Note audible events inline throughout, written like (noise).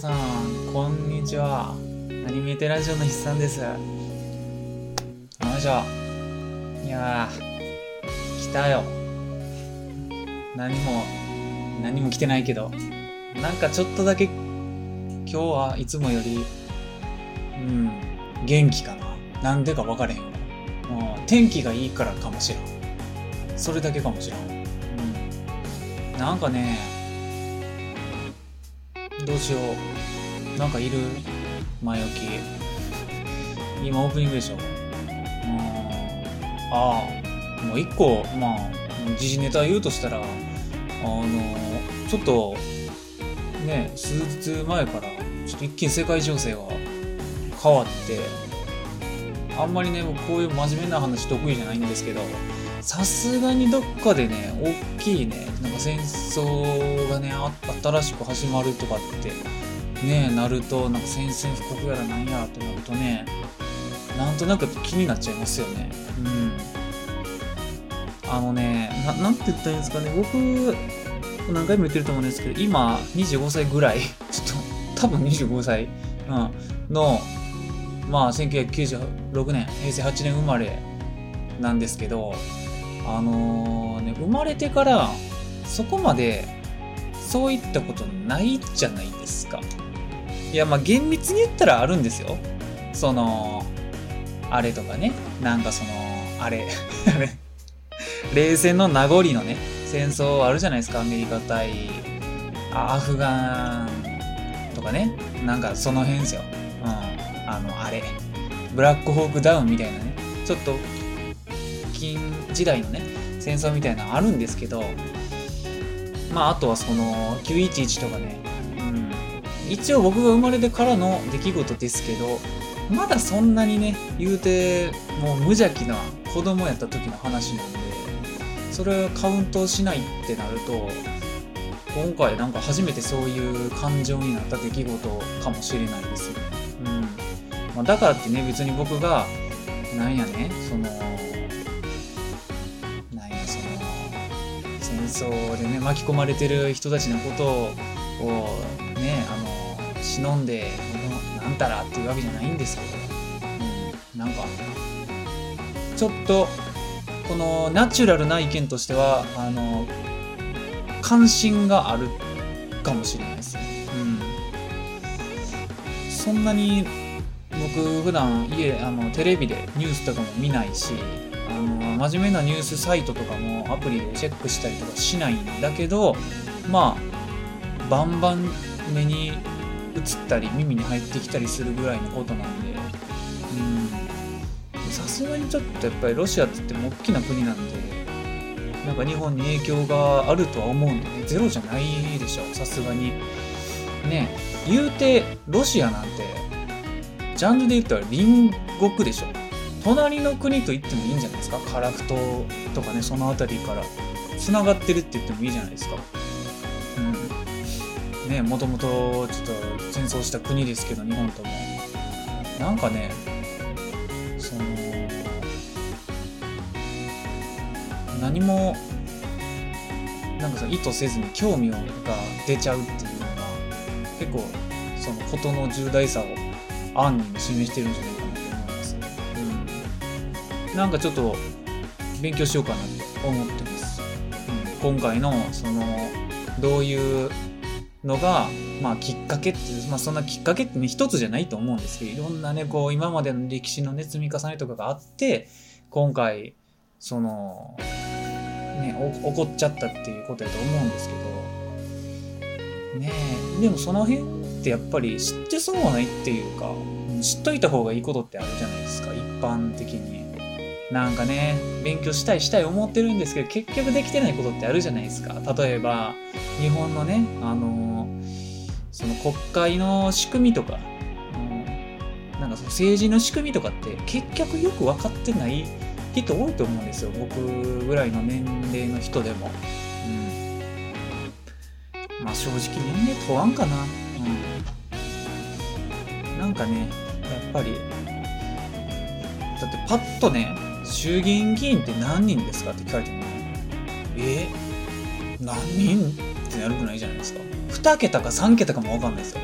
さん、こんにちは。アニメテラジオの筆さんです。よいしょ。いやー、来たよ。何も、何も来てないけど。なんかちょっとだけ、今日はいつもより、うん、元気かな。なんでか分かれへんわ。うん、天気がいいからかもしれん。それだけかもしれん。うん。なんかね、どうしよう。なんかいる？前置き。今オープニングでしょ。うん。ああ、もう一個、まあ、時事ネタ言うとしたら、あの、ちょっと、ね、数日前から、ちょっと一気に世界情勢が変わって、あんまりね、僕こういう真面目な話得意じゃないんですけど、さすがにどっかでね、大きいね、戦争がね、新しく始まるとかって、ね、なると、なんか宣戦布告やらなんやらってなるとね、なんとなく気になっちゃいますよね。うん。あのね、ななんて言ったらいいんですかね、僕、何回も言ってると思うんですけど、今、25歳ぐらい、(laughs) ちょっと、多分25歳、うん、の、まあ、1996年、平成8年生まれなんですけど、あのーね、生まれてから、そこまで、そういったことないじゃないですか。いや、まあ、厳密に言ったらあるんですよ。その、あれとかね、なんかその、あれ、冷戦の名残のね、戦争あるじゃないですか、アメリカ対、アフガンとかね、なんかその辺ですよ。うん。あの、あれ、ブラックホークダウンみたいなね、ちょっと、近時代のね、戦争みたいなのあるんですけど、まあ、あとはその、911とかね、うん。一応僕が生まれてからの出来事ですけど、まだそんなにね、言うて、もう無邪気な子供やった時の話なんで、それをカウントしないってなると、今回なんか初めてそういう感情になった出来事かもしれないですよね。うん。まあ、だからってね、別に僕が、なんやね、その、戦争でね、巻き込まれてる人たちのことを、ね、あの、忍んで、なんたらっていうわけじゃないんですけど、うん、なんか、ちょっと、このナチュラルな意見としては、あの、関心があるかもしれないですね。うん。そんなに僕普段家、あの、テレビでニュースとかも見ないし、あの、真面目なニュースサイトとかもアプリでチェックしたりとかしないんだけど、まあ、バンバン目に映ったり耳に入ってきたりするぐらいのことなんで、さすがにちょっとやっぱりロシアって言っても大きな国なんで、なんか日本に影響があるとは思うんでね、ゼロじゃないでしょ、さすがに。ね。言うて、ロシアなんて、ジャンルで言ったら隣国でしょ。隣の国と言ってもいいんじゃないですか？カラフトとかね、その辺りから繋がってるって言ってもいいじゃないですか。うん。ねもともとちょっと戦争した国ですけど、日本とも。なんかね、その、何もなんかその意図せずに興味が出ちゃうっていうのが結構そのことの重大さを暗に示してるんじゃないか、なんかちょっと勉強しようかなって思ってます、うん、今回のそのどういうのがまあきっかけっていうまあそんなきっかけってね一つじゃないと思うんですけどいろんなねこう今までの歴史のね積み重ねとかがあって今回そのね、起こっちゃったっていうことやと思うんですけど、ねえ、でもその辺ってやっぱり知ってそうはないっていうか、知っといた方がいいことってあるじゃないですか、一般的に。なんかね、勉強したいしたい思ってるんですけど、結局できてないことってあるじゃないですか。例えば、日本のね、あの、その国会の仕組みとか、うん、なんかその政治の仕組みとかって結局よく分かってない人多いと思うんですよ。僕ぐらいの年齢の人でも。うん。まあ正直年齢問わんかな。うん。なんかねやっぱりだってパッとね衆議院議員って何人ですか？って聞かれてもえ何人？ってなるくないじゃないですか。2桁か3桁かも分かんないですよ。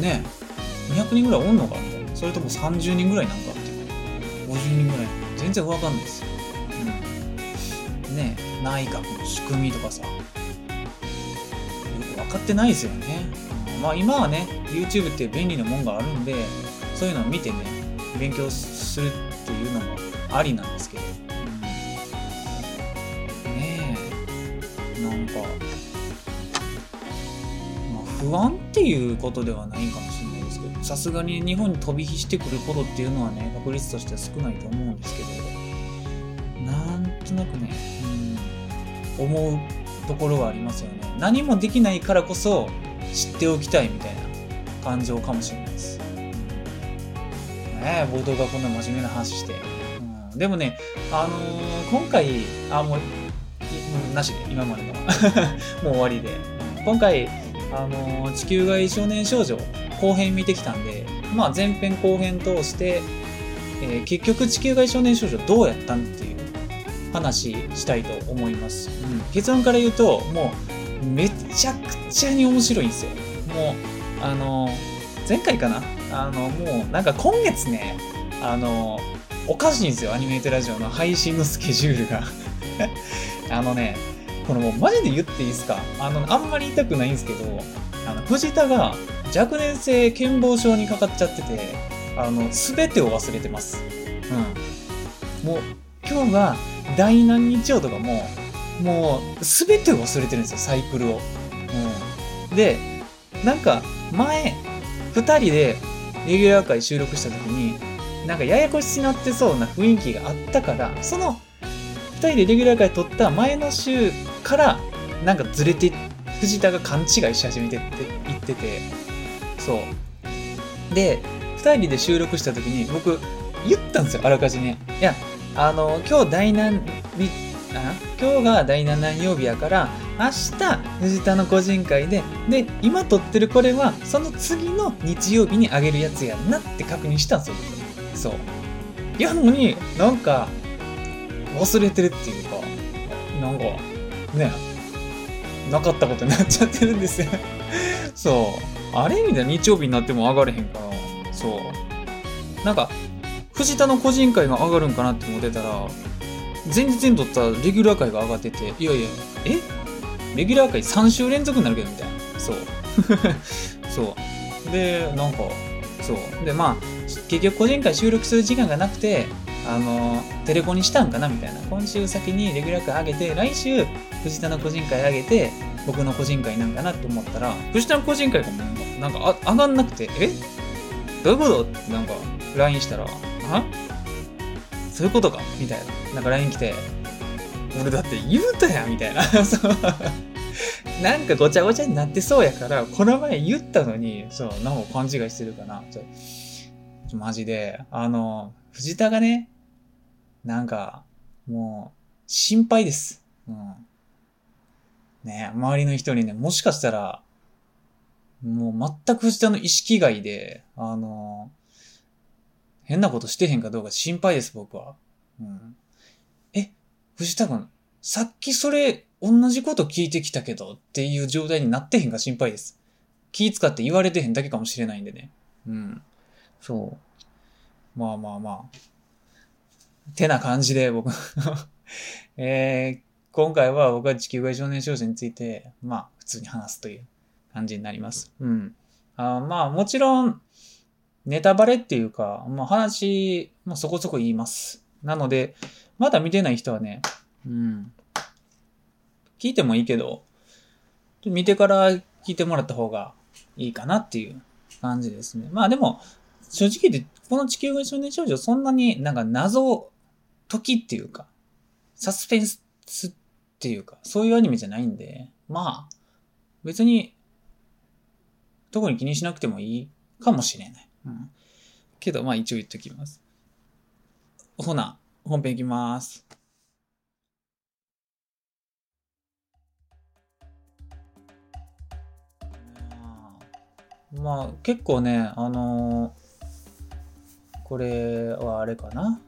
ね200人ぐらいおんのかみたいな？それとも30人ぐらいなんかって50人ぐらい。全然わかんないですよ、うん、ねえ。内閣の仕組みとかさ。よく分かってないですよね、まあ今はね YouTube って便利なもんがあるんでそういうのを見てね勉強するっていうのもありなんですけど、うん、ねえなんか、まあ、不安っていうことではないかもしれないですけどさすがに日本に飛び火してくることっていうのはね確率としては少ないと思うんですけどなんとなくね、うん、思うところはありますよね何もできないからこそ知っておきたいみたいな感情かもしれないです。ね冒頭がこんな真面目な話して。でもね、あのー、今回、あ、もう、なしで、今までの (laughs) もう終わりで。今回、あのー、地球外少年少女後編見てきたんで、まあ前編後編通して、えー、結局地球外少年少女どうやったんっていう話したいと思います。うん、結論から言うと、もうめちゃくちゃに面白いんですよ。もうあの、前回かな？あの、もうなんか今月ね、あの、おかしいんですよ、アニメートラジオの配信のスケジュールが (laughs) あのね、このもうマジで言っていいですか？あの、あんまり言いたくないんですけど、あの、藤田が若年性健忘症にかかっちゃってて、あの、すべてを忘れてます。うん。もう、今日が第何日曜とかも、もう、すべてを忘れてるんですよ、サイクルを。うん。で、なんか、前、2人でレギュラー会収録した時に、なんかややこしになってそうな雰囲気があったから、その2人でレギュラー会撮った前の週から、なんかずれて、藤田が勘違いし始めてって言ってて、そう。で、2人で収録した時に僕言ったんですよ、あらかじめ。いや、あの、今日第何、今日が第7曜日やから明日藤田の個人会でで今撮ってるこれはその次の日曜日にあげるやつやんなって確認したんですよ僕そうやのになんか忘れてるっていうかなんかねなかったことになっちゃってるんですよ (laughs) そうあれみたいな日曜日になっても上がれへんからそうなんか藤田の個人会が上がるんかなって思ってたら前日に撮ったレギュラー回が上がってて、いやいや、え？レギュラー回3週連続になるけどみたいな。そう。(laughs) そう。で、なんか、そう。で、まあ、結局個人会収録する時間がなくて、あの、テレコにしたんかなみたいな。今週先にレギュラー回上げて、来週、藤田の個人会上げて、僕の個人会なんかなって思ったら、藤田の個人会がもうなんかあ上がんなくて、え？どういうこと？ってなんか LINE したら、あ？そういうことか？みたいな。なんか LINE 来て、俺だって言うたやんみたいな。(laughs) なんかごちゃごちゃになってそうやから、この前言ったのに、そう、なんか勘違いしてるかな。ちょ、ちょマジで、あの、藤田がね、なんか、もう、心配です。うん。ね周りの人にね、もしかしたら、もう全く藤田の意識外で、あの、変なことしてへんかどうか心配です、僕は。うん。え、藤田君、さっきそれ、同じこと聞いてきたけどっていう状態になってへんか心配です。気使って言われてへんだけかもしれないんでね。うん。そう。まあまあまあ。てな感じで僕 (laughs) えー、今回は僕は地球外少年少女について、まあ普通に話すという感じになります。うん。あまあもちろん、ネタバレっていうか、まあ、話、まあ、そこそこ言います。なので、まだ見てない人はね、うん。聞いてもいいけど、見てから聞いてもらった方がいいかなっていう感じですね。まあでも、正直言って、この地球外少年少女そんなになんか謎解きっていうか、サスペンスっていうか、そういうアニメじゃないんで、まあ、別に、特に気にしなくてもいいかもしれない。うん。けど、まあ一応言っときます。ほな、本編いきます。まあ結構ね、あのー、これはあれかな。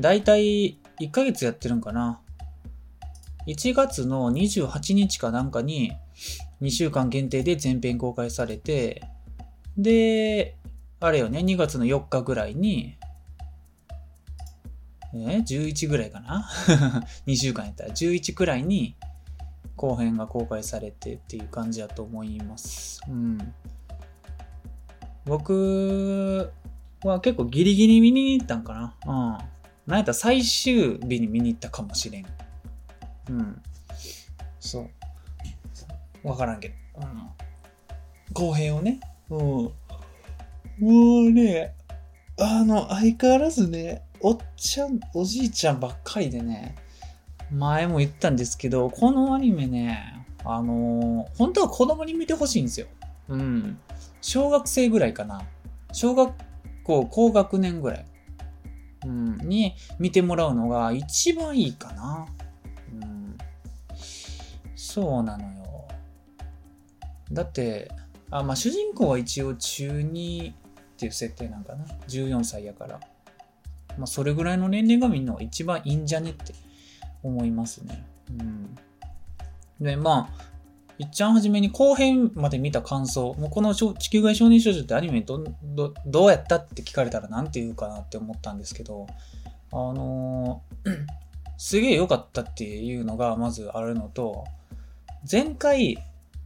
だいたい1ヶ月やってるんかな。1月の28日かなんかに2週間限定で前編公開されて、で、あれよね、2月の4日ぐらいに、え ?11 ぐらいかな (laughs) ?2 週間やったら11くらいに後編が公開されてっていう感じだと思います。うん。僕は結構ギリギリ見に行ったんかな。うん。なんやったら最終日に見に行ったかもしれん。うん。そう。わからんけど。うん。後編をね。うん。もうね、あの、相変わらずね、おっちゃん、おじいちゃんばっかりでね、前も言ったんですけど、このアニメね、あのー、本当は子供に見てほしいんですよ。うん。小学生ぐらいかな。小学校高学年ぐらい、うん、に見てもらうのが一番いいかな。うん。そうなのよ。だって、あ、まあ主人公は一応中2っていう設定なんかな。14歳やから。まあ、それぐらいの年齢がみんなが一番いいんじゃねって思いますね。うん。で、まあ、いっちゃんはじめに後編まで見た感想、もうこの地球外少年少女ってアニメどどどうやったって聞かれたら何て言うかなって思ったんですけど、あのー、(clears throat) すげえ良かったっていうのがまずあるのと、前回、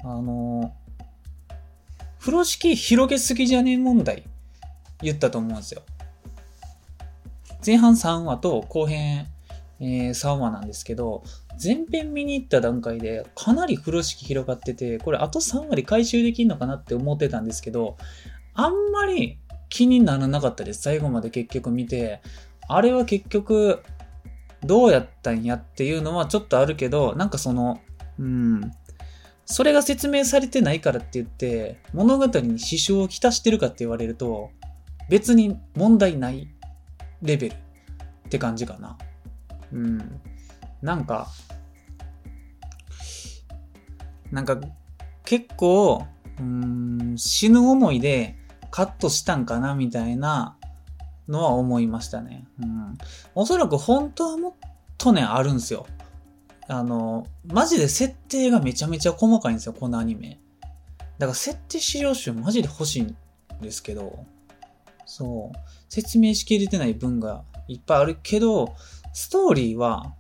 あのー、風呂敷広げすぎじゃねえ問題言ったと思うんですよ。前半3話と後編、えー、3話なんですけど、前編見に行った段階でかなり風呂敷広がってて、これあと3割回収できんのかなって思ってたんですけど、あんまり気にならなかったです。最後まで結局見て。あれは結局、どうやったんやっていうのはちょっとあるけど、なんかその、うん。それが説明されてないからって言って、物語に支障をきたしてるかって言われると、別に問題ないレベルって感じかな。うん。なんか、なんか結構、うん、死ぬ思いでカットしたんかなみたいなのは思いましたね。うん。おそらく本当はもっとね、あるんですよ。あの、マジで設定がめちゃめちゃ細かいんですよ、このアニメ。だから設定資料集マジで欲しいんですけど、そう。説明しきれてない文がいっぱいあるけど、ストーリーは、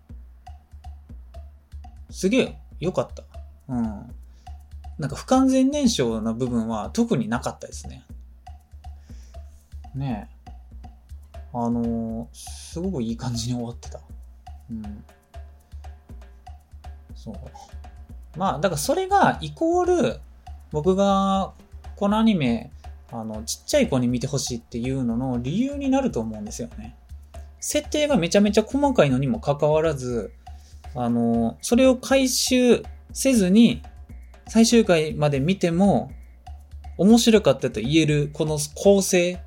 すげえ良かった。うん。なんか不完全燃焼な部分は特になかったですね。ねえ。あのー、すごくいい感じに終わってた。うん。そう。まあ、だからそれがイコール、僕がこのアニメ、あの、ちっちゃい子に見てほしいっていうのの理由になると思うんですよね。設定がめちゃめちゃ細かいのにもかかわらず、あの、それを回収せずに、最終回まで見ても、面白かったと言えるこの構成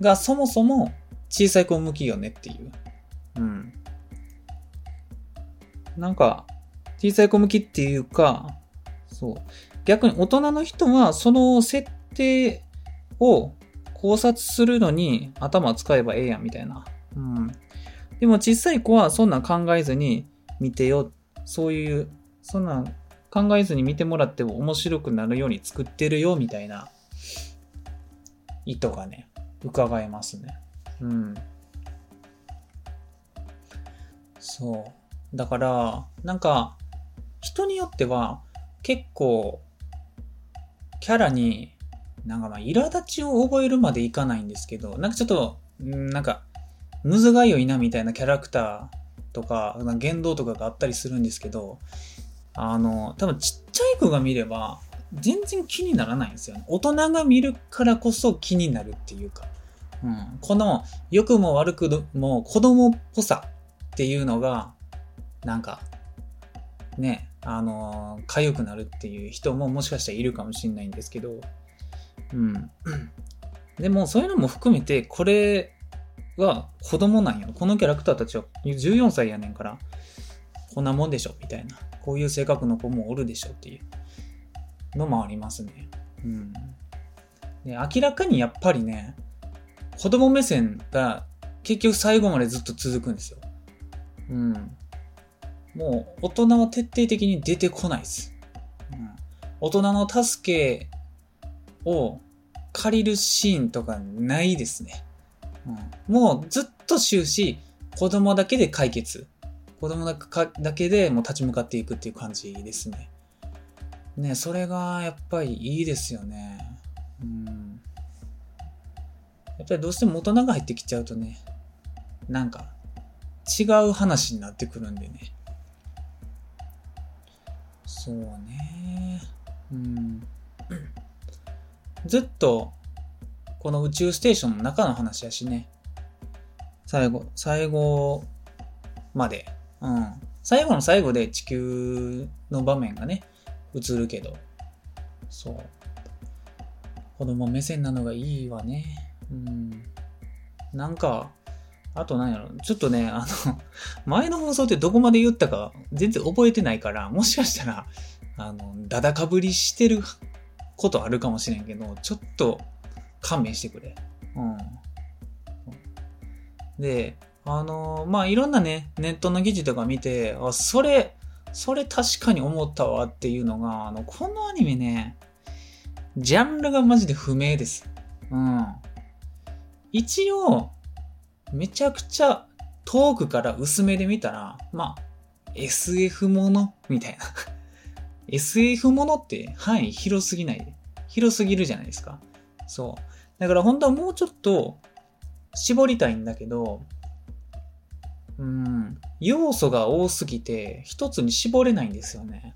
がそもそも小さい子向きよねっていう。うん。なんか、小さい子向きっていうか、そう。逆に大人の人はその設定を考察するのに頭使えばええやんみたいな。うん。でも小さい子はそんな考えずに見てよ。そういう、そんな考えずに見てもらっても面白くなるように作ってるよみたいな意図がね、伺えますね。うん。そう。だから、なんか、人によっては結構、キャラに、なんかまあ、苛立ちを覚えるまでいかないんですけど、なんかちょっと、なんか、むずがゆいなみたいなキャラクターとか、言動とかがあったりするんですけど、あの、多分ちっちゃい子が見れば、全然気にならないんですよね。大人が見るからこそ気になるっていうか。うん、この良くも悪くも子供っぽさっていうのが、なんか、ね、あのー、痒くなるっていう人ももしかしたらいるかもしれないんですけど、うん。でも、そういうのも含めて、これは子供なんよ。このキャラクターたちは14歳やねんから、こんなもんでしょ、みたいな。こういう性格の子もおるでしょっていうのもありますね。うん。で、明らかにやっぱりね、子供目線が結局最後までずっと続くんですよ。うん。もう大人は徹底的に出てこないです。うん、大人の助けを借りるシーンとかないですね。もうずっと終始、子供だけで解決。子供だけでもう立ち向かっていくっていう感じですね。ね、それがやっぱりいいですよね。うん。やっぱりどうしても大人が入ってきちゃうとね、なんか違う話になってくるんでね。そうね。うん。ずっと、この宇宙ステーションの中の話やしね。最後、最後まで。うん。最後の最後で地球の場面がね、映るけど。そう。子供目線なのがいいわね。うん。なんか、あと何やろちょっとね、あの、(laughs) 前の放送ってどこまで言ったか全然覚えてないから、もしかしたら、あの、だだかぶりしてることあるかもしれんけど、ちょっと勘弁してくれ。うん。で、あのまあ、いろんなね、ネットの記事とか見て、あ、それ、それ確かに思ったわっていうのが、あの、このアニメね、ジャンルがマジで不明です。うん。一応、めちゃくちゃ遠くから薄めで見たら、まあ、SF もの？みたいな SF ものって範囲広すぎない広すぎるじゃないですか。そう。だから本当はもうちょっと絞りたいんだけど、うん、要素が多すぎて一つに絞れないんですよね。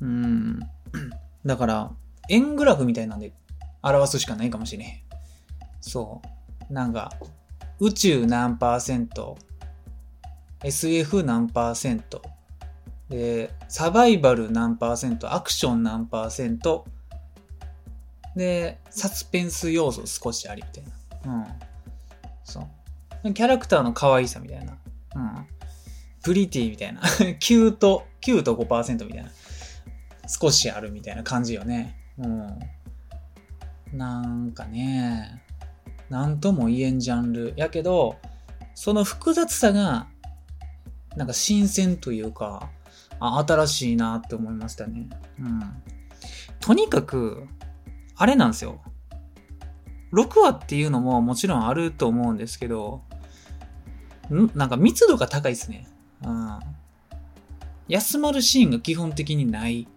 うん。(clears throat) だから、円グラフみたいなんで表すしかないかもしれへん。そう。なんか、宇宙何パーセント、SF 何パーセント、で、サバイバル何パーセント、アクション何パーセント、で、サスペンス要素少しありみたいな。うん。そう。キャラクターの可愛さみたいな。うん。プリティみたいな。(laughs) 9と、9と5%みたいな。少しあるみたいな感じよね。うん。なんかね、なんとも言えんジャンル。やけど、その複雑さが、なんか新鮮というか、あ、新しいなって思いましたね。うん。とにかく、あれなんですよ。6話っていうのももちろんあると思うんですけど、ん？なんか密度が高いですね。うん。休まるシーンが基本的にない。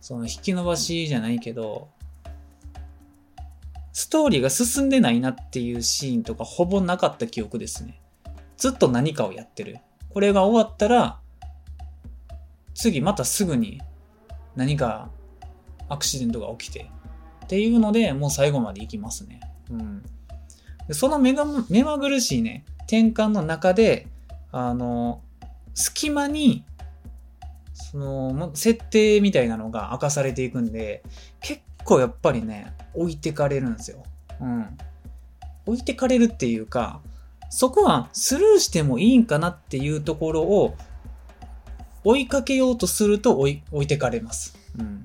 その引き伸ばしじゃないけど、ストーリーが進んでないなっていうシーンとかほぼなかった記憶ですね。ずっと何かをやってる。これが終わったら、次またすぐに何かアクシデントが起きて、っていうので、もう最後まで行きますね。うん。でその目が目まぐるしいね、転換の中で、あの、隙間に、その、設定みたいなのが明かされていくんで、結構やっぱりね、置いてかれるんですよ。うん。置いてかれるっていうか、そこはスルーしてもいいんかなっていうところを追いかけようとすると置い置いてかれます。うん。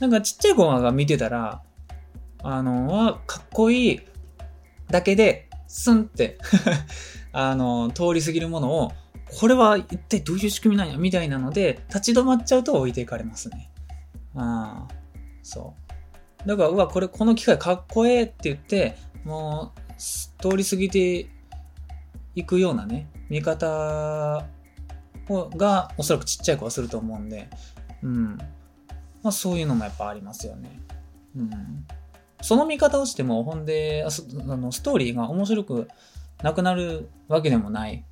なんかちっちゃい子が見てたら、あの、かっこいいだけで、スンって (laughs) あの、通り過ぎるものを、これは一体どういう仕組みなんやみたいなので、立ち止まっちゃうと置いていかれますね。ああ、そう。だから、うわ、これ、この機械かっこええって言って、もう、通り過ぎていくようなね、見方が、おそらくちっちゃい子はすると思うんで、うん。まあ、そういうのもやっぱありますよね。うん。その見方をしても、ほんで、あのストーリーが面白くなくなるわけでもない。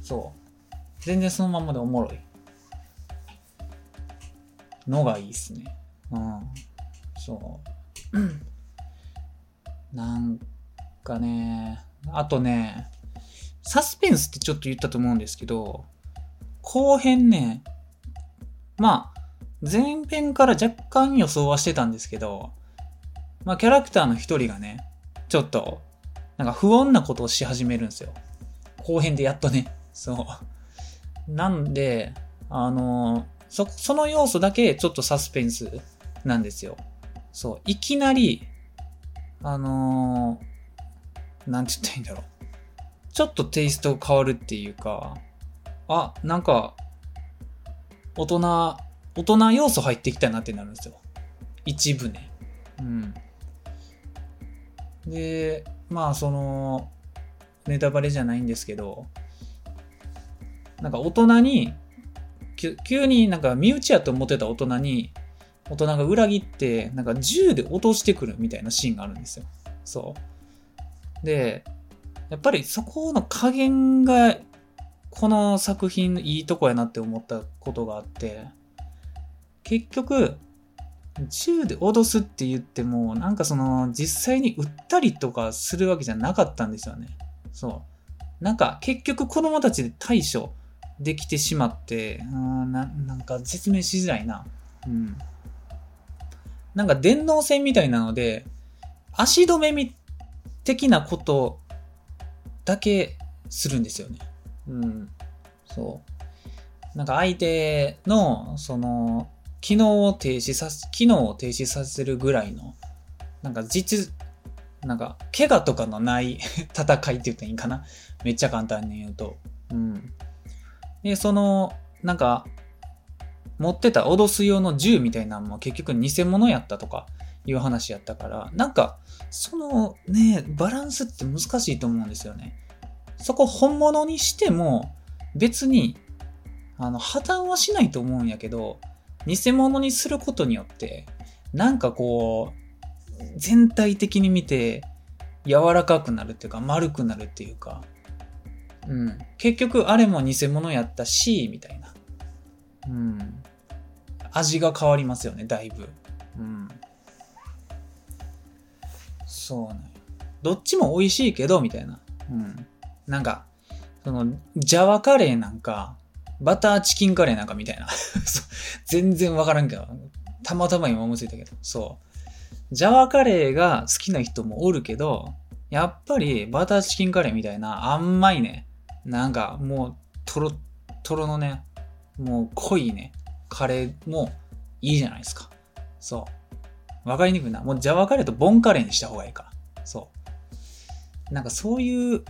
そう。全然そのままでおもろい。のがいいっすね。うん。そう。(clears throat) なんかね、あとね、サスペンスってちょっと言ったと思うんですけど、後編ね、まあ、前編から若干予想はしてたんですけど、まあキャラクターの一人がね、ちょっと、なんか不穏なことをし始めるんですよ。後編でやっとね。そう。なんで、あのそ、その要素だけちょっとサスペンスなんですよ。そう、いきなり、あの、なんて言ったらいいんだろう。ちょっとテイスト変わるっていうか、あ、なんか、大人、大人要素入っていきたいなってなるんですよ。一部ね。うん。で、まあその、ネタバレじゃないんですけど、なんか大人に、急になんか身内やと思ってた大人に、大人が裏切って、なんか銃で落としてくるみたいなシーンがあるんですよ。そう。で、やっぱりそこの加減が、この作品のいいとこやなって思ったことがあって、結局、銃で脅すって言っても、なんかその、実際に撃ったりとかするわけじゃなかったんですよね。そう。なんか、結局子供たちで対処できてしまって、うんな、なんか説明しづらいな。うん。なんか電脳戦みたいなので、足止めみ、的なことだけするんですよね。うん。そう。なんか相手の、その、機能を停止させ、機能を停止させるぐらいの、なんか実、なんか、怪我とかのない (laughs) 戦いって言ったらいいかな？めっちゃ簡単に言うと。うん。で、その、なんか、持ってた脅す用の銃みたいなのも結局偽物やったとかいう話やったから、なんか、そのね、バランスって難しいと思うんですよね。そこ本物にしても別に、あの、破綻はしないと思うんやけど、偽物にすることによって、なんかこう、全体的に見て柔らかくなるっていうか丸くなるっていうか、うん。結局あれも偽物やったし、みたいな。うん。味が変わりますよね、だいぶ。うん。そうね。どっちも美味しいけど、みたいな。うん。なんか、その、ジャワカレーなんか、バターチキンカレーなんかみたいな。(laughs) 全然わからんけど、たまたま今思いついたけど、そう。ジャワカレーが好きな人もおるけど、やっぱりバターチキンカレーみたいな甘いね、なんかもうトロトロのね、もう濃いね、カレーもいいじゃないですか。そう。わかりにくいな。もうジャワカレーとボンカレーにした方がいいから。そう。なんかそういう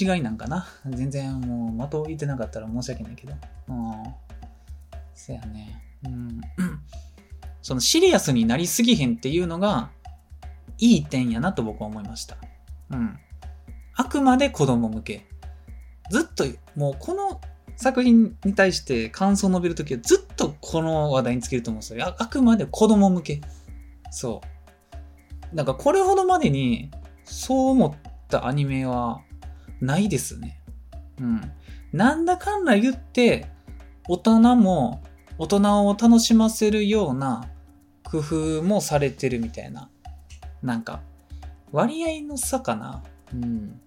違いなんかな？全然もう的を置いてなかったら申し訳ないけど。うん。そやね。うん。(clears throat) そのシリアスになりすぎへんっていうのが、いい点やなと僕は思いました。うん。あくまで子供向け。ずっと、もうこの作品に対して感想を述べるときはずっとこの話題につけると思うんですよ。ああくまで子供向け。そう。なんかこれほどまでにそう思ったアニメはないですね。うん。なんだかんだ言って、大人も、大人を楽しませるような工夫もされてるみたいな。なんか、割合の差かな。うん。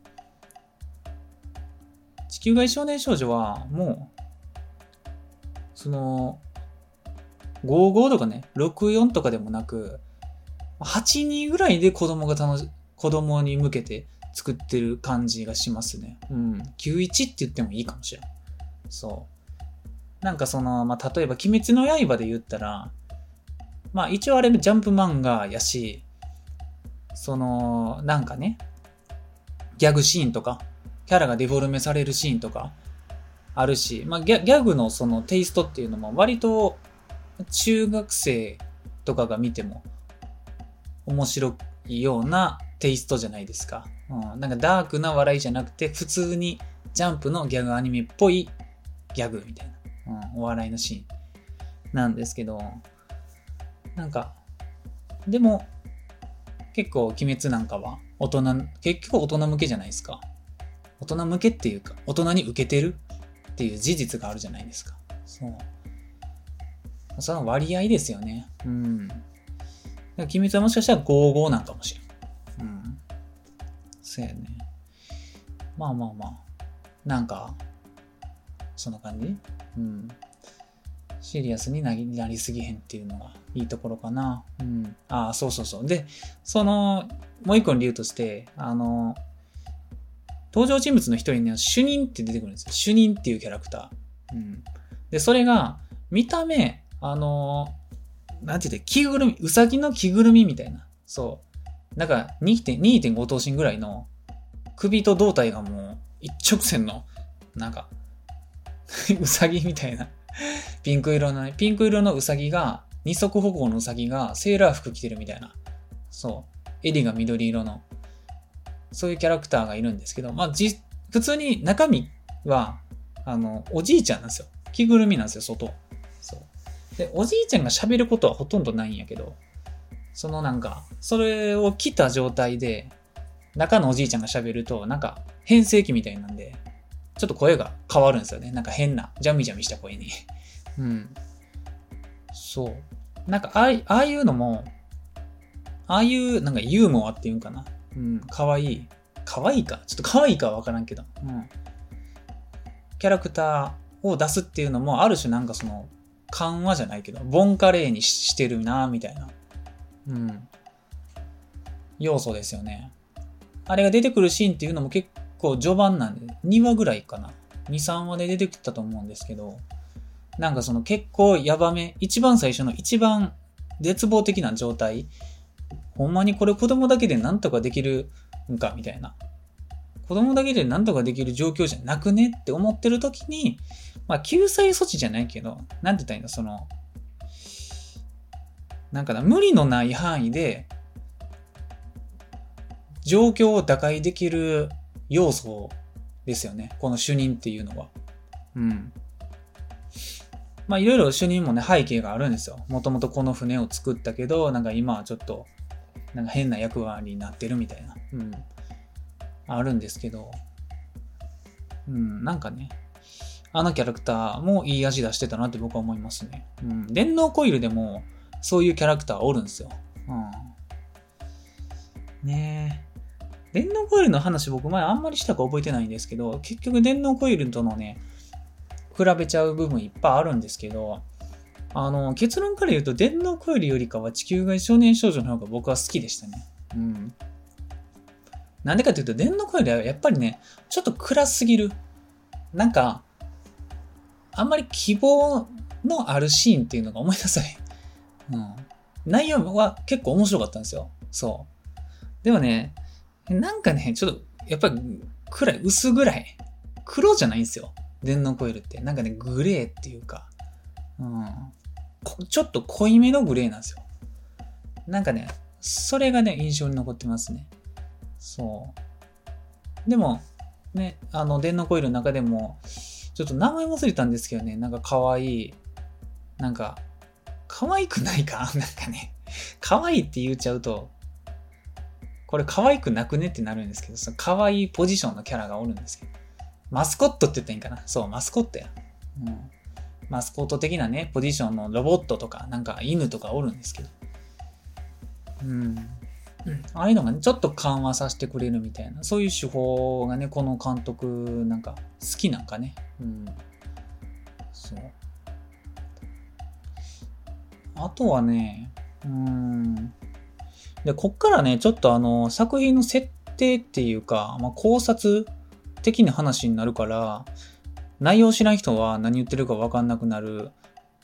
地球外少年少女は、もう、その、55とかね、64とかでもなく、8人ぐらいで子供が楽し、子供に向けて作ってる感じがしますね。うん。91って言ってもいいかもしれん。そう。なんかその、まあ、例えば、鬼滅の刃で言ったら、まあ、一応あれジャンプ漫画やし、その、なんかね、ギャグシーンとか、キャラがデフォルメされるシーンとか、あるし、まあ、ギャギャグのそのテイストっていうのも割と中学生とかが見ても面白いようなテイストじゃないですか。うん、なんかダークな笑いじゃなくて、普通にジャンプのギャグアニメっぽいギャグみたいな、うん、お笑いのシーンなんですけど、なんか、でも、結構、鬼滅なんかは、大人、結局大人向けじゃないですか。大人向けっていうか、大人に受けてるっていう事実があるじゃないですか。そう。その割合ですよね。うん。鬼滅はもしかしたら55なんかもしれん。そうやね。まあまあまあ。なんか、そんな感じ？うん。シリアスになりなりすぎへんっていうのがいいところかな。うん。ああ、そうそうそう。で、その、もう一個の理由として、あの、登場人物の一人には主任って出てくるんですよ。主任っていうキャラクター。うん。で、それが、見た目、あの、なんて言って、着ぐるみ、うさぎの着ぐるみみたいな。そう。なんか2.5頭身ぐらいの首と胴体がもう一直線の、なんかうさぎみたいなピンク色の、ピンク色のうさぎが、二足歩行のうさぎがセーラー服着てるみたいなそう。襟が緑色の。そういうキャラクターがいるんですけど、まあ、じ、普通に中身は、あの、おじいちゃんなんですよ。着ぐるみなんですよ、外。そう。で、おじいちゃんが喋ることはほとんどないんやけど、そのなんか、それを着た状態で、中のおじいちゃんが喋ると、なんか、変声期みたいなんで、ちょっと声が変わるんですよね。なんか変な、ジャミジャミした声に。うん。そう。なんか、ああいうのも、ああいう、なんかユーモアっていうんかな。うん、かわいい。かわいいか？ちょっとかわいいかはわからんけど。うん。キャラクターを出すっていうのも、ある種なんかその、緩和じゃないけど、ボンカレーにしてるな、みたいな。うん。要素ですよね。あれが出てくるシーンっていうのも結構序盤なんで、2話ぐらいかな。2、3話で出てきたと思うんですけど、なんかその結構ヤバめ、一番最初の一番絶望的な状態ほんまにこれ子供だけでなんとかできるんかみたいな。子供だけでなんとかできる状況じゃなくねって思ってる時に、まあ救済措置じゃないけど、なんて言ったらいいのその、なんかな、無理のない範囲で、状況を打開できる要素ですよね。この主任っていうのは。うん。まあいろいろ主任もね、背景があるんですよ。もともとこの船を作ったけど、なんか今はちょっとなんか変な役割になってるみたいな、うん、あるんですけど、うん、なんかね、あのキャラクターもいい味出してたなって僕は思いますね。うん、電脳コイルでもそういうキャラクターおるんですよ。うん、ねえ。電脳コイルの話僕前あんまりしたか覚えてないんですけど、結局電脳コイルとのね、比べちゃう部分いっぱいあるんですけど、あの、結論から言うと、電脳コイルよりかは地球外少年少女の方が僕は好きでしたね。うん。なんでかというと、電脳コイルはやっぱりね、ちょっと暗すぎる。なんか、あんまり希望のあるシーンっていうのが思い出さない。うん。内容は結構面白かったんですよ。そう。でもね、なんかね、ちょっと、やっぱり暗い、薄暗い。黒じゃないんですよ。電脳コイルって。なんかね、グレーっていうか。うん。ちょっと濃いめのグレーなんですよ。なんかね、それがね、印象に残ってますね。そう。でも、ね、あの、電脳コイルの中でも、ちょっと名前忘れたんですけどね、なんか可愛い、なんか、可愛くないか？なんかね、可愛いって言っちゃうと、これ可愛くなくねってなるんですけど、その可愛いポジションのキャラがおるんですけど、マスコットって言ったらいいんかな？そう、マスコットや。うん。マスコット的なね、ポジションのロボットとか、なんか犬とかおるんですけど。うん。ああいうのがね、ちょっと緩和させてくれるみたいな、そういう手法がね、この監督なんか好きなんかね。うん。そう。あとはね、うん。で、こっからね、ちょっとあの、作品の設定っていうか、まあ、考察的な話になるから、内容知らん人は何言ってるか分かんなくなる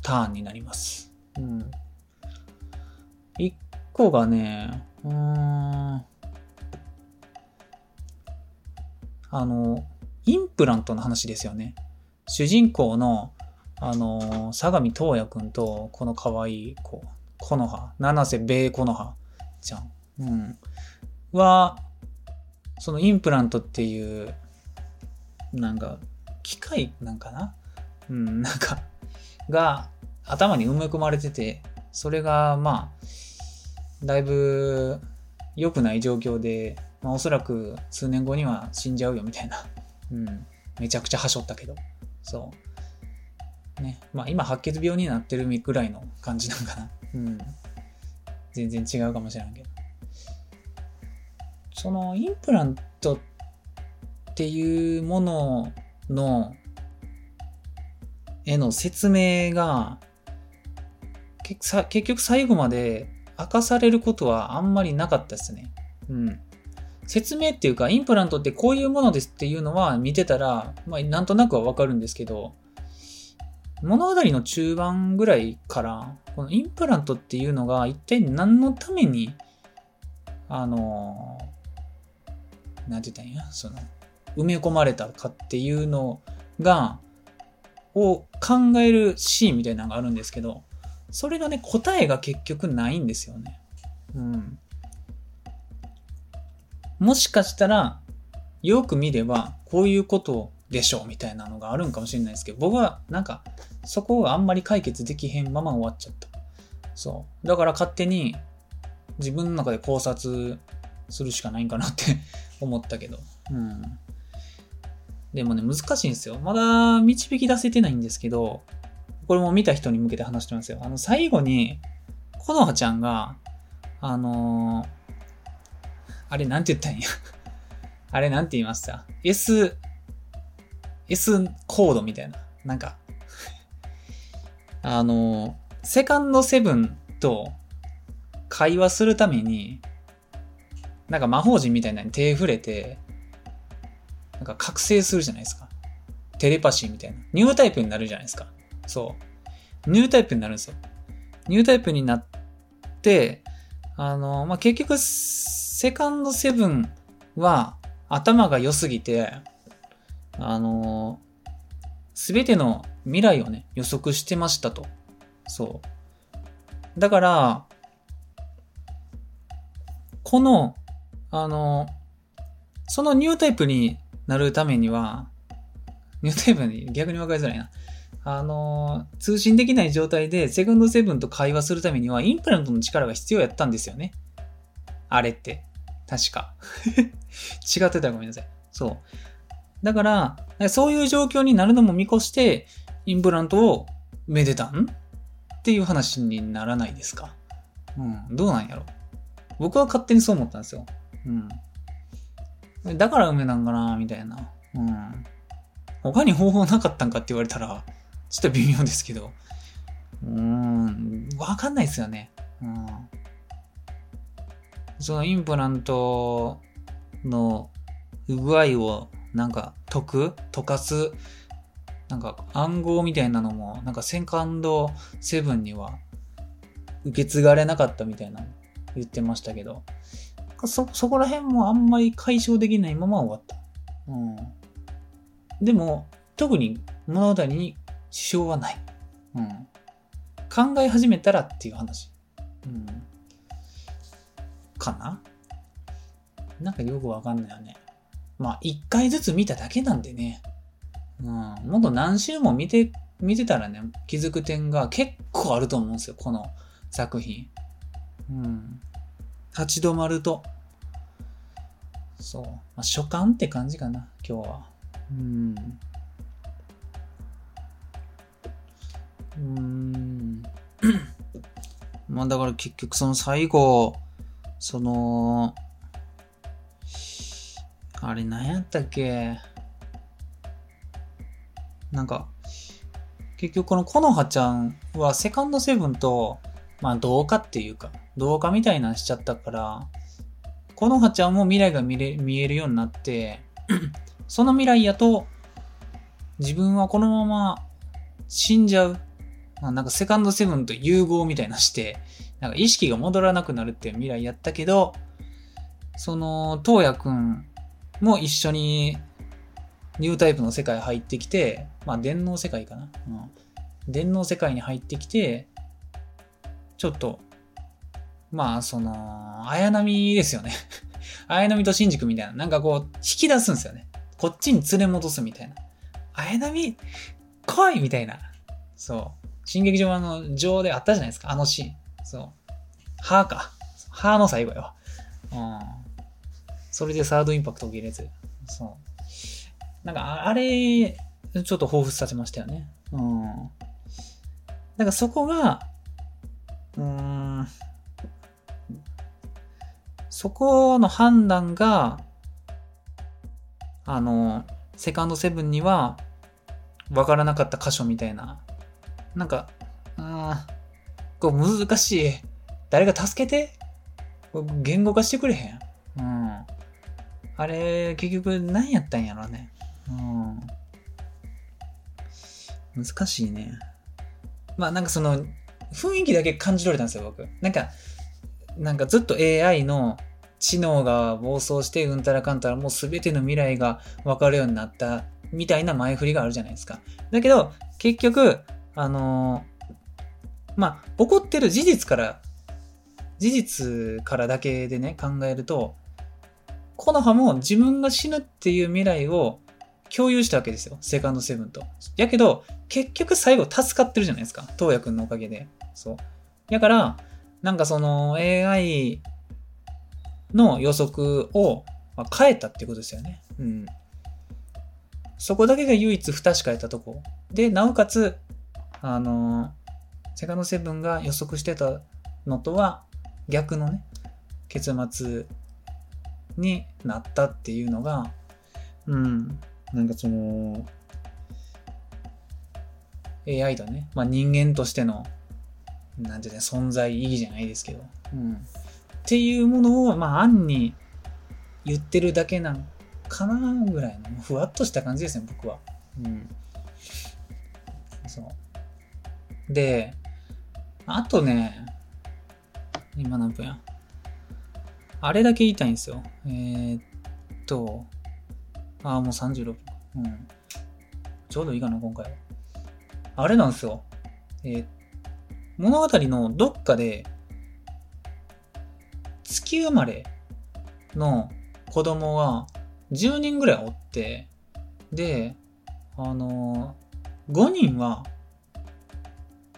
ターンになります。うん。一個がね、うーん。あの、インプラントの話ですよね。主人公の、あの、相模東也くんと、この可愛い子、木の葉、七瀬米木の葉ちゃん、うん、は、そのインプラントっていう、なんか、機械なんかな？うん、(laughs) なんか、が頭に埋め込まれてて、それが、まあ、だいぶ良くない状況で、まあ、おそらく数年後には死んじゃうよみたいな。うん。めちゃくちゃはしょったけど。そう。ね。まあ今白血病になってるぐらいの感じなんかな。うん。全然違うかもしれんけど。そのインプラントっていうものの絵の説明が結局最後まで明かされることはあんまりなかったですね。うん。説明っていうか、インプラントってこういうものですっていうのは見てたら、まあ、なんとなくはわかるんですけど、物語の中盤ぐらいから、このインプラントっていうのが一体何のために、あの、なんて言ったんや、その、埋め込まれたかっていうのが、を考えるシーンみたいなのがあるんですけど、それがね、答えが結局ないんですよね。うん。もしかしたら、よく見れば、こういうことをでしょうみたいなのがあるんかもしれないですけど、僕はなんか、そこがあんまり解決できへんまま終わっちゃった。そう。だから勝手に自分の中で考察するしかないんかなって (laughs) 思ったけど。うん。でもね、難しいんですよ。まだ導き出せてないんですけど、これも見た人に向けて話してますよ。あの、最後に、このはちゃんが、あのー、あれなんて言ったんや (laughs) あれなんて言いました ?S、S コードみたいな。なんかあの、セカンドセブンと会話するために、なんか魔法陣みたいなのに手触れて、なんか覚醒するじゃないですか。テレパシーみたいな。ニュータイプになるじゃないですか。そう。ニュータイプになるんですよ。ニュータイプになって、あの、まあ、結局、セカンドセブンは頭が良すぎて、あの、すべての未来をね、予測してましたと。そう。だから、この、あの、そのニュータイプになるためには、ニュータイプに逆に分かりづらいな。あのー、通信できない状態でセカンドセブンと会話するためにはインプラントの力が必要やったんですよね。あれって。確か。(laughs) 違ってたらごめんなさい。そう。だから、そういう状況になるのも見越して、インプラントをめでたん？っていう話にならないですか？うん。どうなんやろ？僕は勝手にそう思ったんですよ。うん。だから梅なんかなみたいな。うん。他に方法なかったんかって言われたら、ちょっと微妙ですけど。うーん、わかんないですよね。うん。そのインプラントの具合をなんか解く溶かすなんか暗号みたいなのもなんかセカンドセブンには受け継がれなかったみたいな言ってましたけどそ、そこら辺もあんまり解消できないまま終わった。うん。でも、特に物語に支障はない。うん。考え始めたらっていう話。うん。かな？なんかよくわかんないよね。まあ、一回ずつ見ただけなんでね。うん。もっと何週も見て、見てたらね、気づく点が結構あると思うんですよ、この作品。うん。立ち止まると。そう。まあ、初感って感じかな、今日は。うん。うん。(clears throat) まあだから結局その最後、その、あれ何やったっけ？なんか、結局このコノハちゃんはセカンドセブンと、まあ同化っていうか、同化みたいなのしちゃったから、コノハちゃんも未来が見れ見えるようになって、(clears throat) その未来やと、自分はこのまま死んじゃう。なんかセカンドセブンと融合みたいなして、なんか意識が戻らなくなるっていう未来やったけど、その、東也くんも一緒にニュータイプの世界入ってきて、まあ電脳世界かな。うん、電脳世界に入ってきて、ちょっと、まあその、綾波ですよね。(laughs) 綾波と新宿みたいな、なんかこう、引き出すんですよね。こっちに連れ戻すみたいな。綾波、来いみたいな。そう。新劇場の上であったじゃないですか、あのシーン。そう。歯か。歯の最後よ。うん。それでサードインパクト起きるやつ。そう。なんか、あれ、ちょっと彷彿させましたよね。うん。なんかそこが、うん、そこの判断が、あの、セカンドセブンには分からなかった箇所みたいななんか、あこう難しい。誰か助けて？言語化してくれへん。うん。あれ、結局何やったんやろうね。うん。難しいね。まあなんかその、雰囲気だけ感じ取れたんですよ、僕。なんか、なんかずっと AI の知能が暴走してうんたらかんたらもう全ての未来が分かるようになったみたいな前振りがあるじゃないですか。だけど、結局、あのまあ、起こってる事実から、事実からだけでね、考えると、コノハも自分が死ぬっていう未来を共有したわけですよ。セカンドセブンと。やけど、結局最後助かってるじゃないですか。東也くんのおかげで。そう。だから、なんかその AI の予測を変えたってことですよね。うん。そこだけが唯一不確かやったとこ。で、なおかつ、あの、セカンドセブンが予測してたのとは逆のね、結末になったっていうのが、うん、なんかその、AI だね。まあ人間としての、なんていうね、存在意義じゃないですけど、うん。っていうものを、まあ暗に言ってるだけなんかなぐらいの、ふわっとした感じですね、僕は。うん。そう。で、あとね、今何分やあれだけ言いたいんですよ。えー、っと、ああ、もう36分。うん。ちょうどいいかな、今回は。あれなんですよ。えー、物語のどっかで、月生まれの子供が10人ぐらいおって、で、あのー、5人は、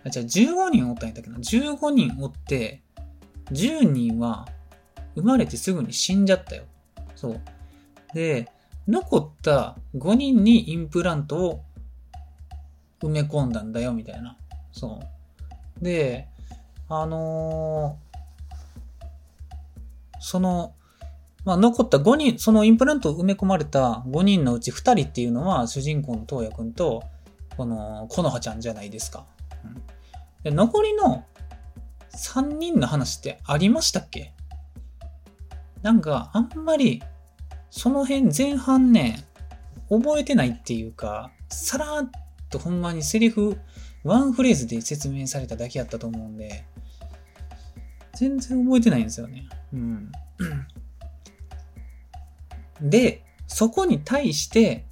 あ、じゃあ15人おったんやったっけな。15人おって、10人は生まれてすぐに死んじゃったよ。そう。で、残った5人にインプラントを埋め込んだんだよ、みたいな。そう。で、あのー、その、まあ、残った5人、そのインプラントを埋め込まれた5人のうち2人っていうのは主人公の東也くんと、この、このはちゃんじゃないですか。うん、で残りの3人の話ってありましたっけ？なんか、あんまり、その辺前半ね、覚えてないっていうか、さらっとほんまにセリフ、ワンフレーズで説明されただけやったと思うんで、全然覚えてないんですよね。うん。で、そこに対して、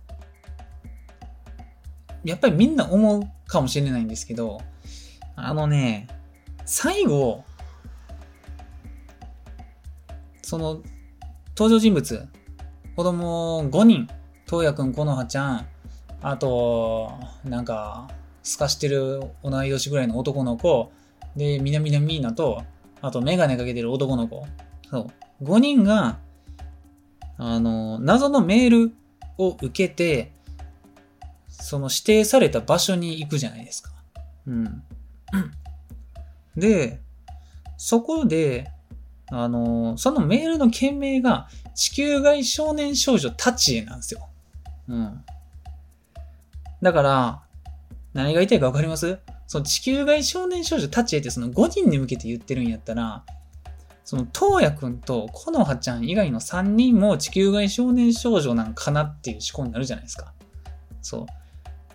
やっぱりみんな思うかもしれないんですけど、あのね、最後、その、登場人物、子供5人、東也くん、このはちゃん、あと、なんか、透かしてる同い年ぐらいの男の子、で、みなみなみーなと、あとメガネかけてる男の子。そう。5人が、あの、謎のメールを受けて、その指定された場所に行くじゃないですか。うん。で、そこで、あの、そのメールの件名が地球外少年少女タチエなんですよ。うん。だから、何が言いたいかわかります？その地球外少年少女タチエってその5人に向けて言ってるんやったら、その、東也くんとコノハちゃん以外の3人も地球外少年少女なんかなっていう思考になるじゃないですか。そう。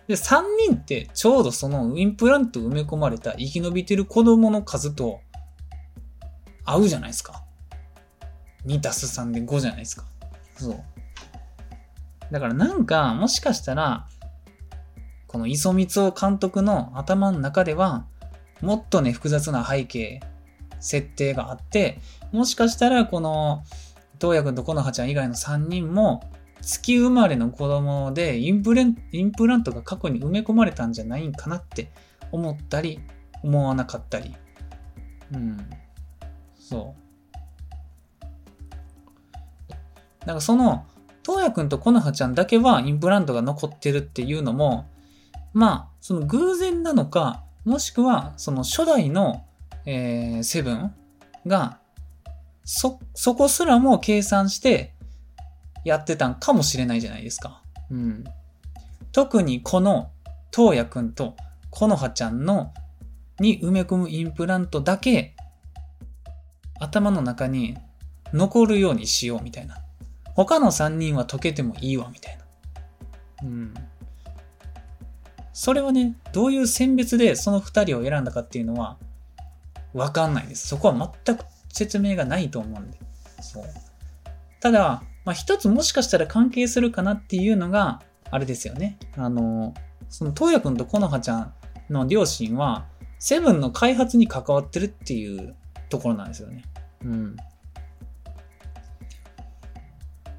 で、3人ってちょうどそのインプラント埋め込まれた生き延びてる子供の数と合うじゃないですか。2たす3で5じゃないですか。そう。だからなんか、もしかしたら、この磯光夫監督の頭の中では、もっとね、複雑な背景、設定があって、もしかしたらこの、東也くんとこのはちゃん以外の3人も、月生まれの子供でインプレンインプラントが過去に埋め込まれたんじゃないんかなって思ったり、思わなかったり。うん。そう。なんかその、東也くんとコノハちゃんだけはインプラントが残ってるっていうのも、まあ、その偶然なのか、もしくはその初代の、えー、セブンが、そ、そこすらも計算してやってたんかもしれないじゃないですか。うん。特にこの、東也くんと、このはちゃんの、に埋め込むインプラントだけ、頭の中に残るようにしようみたいな。他の3人は解けてもいいわ、みたいな。うん。それはね、どういう選別でその2人を選んだかっていうのは、わかんないです。そこは全く説明がないと思うんで。そう。ただ、まあ、一つもしかしたら関係するかなっていうのが、あれですよね。あの、その、東也くんとコノハちゃんの両親は、セブンの開発に関わってるっていうところなんですよね。うん。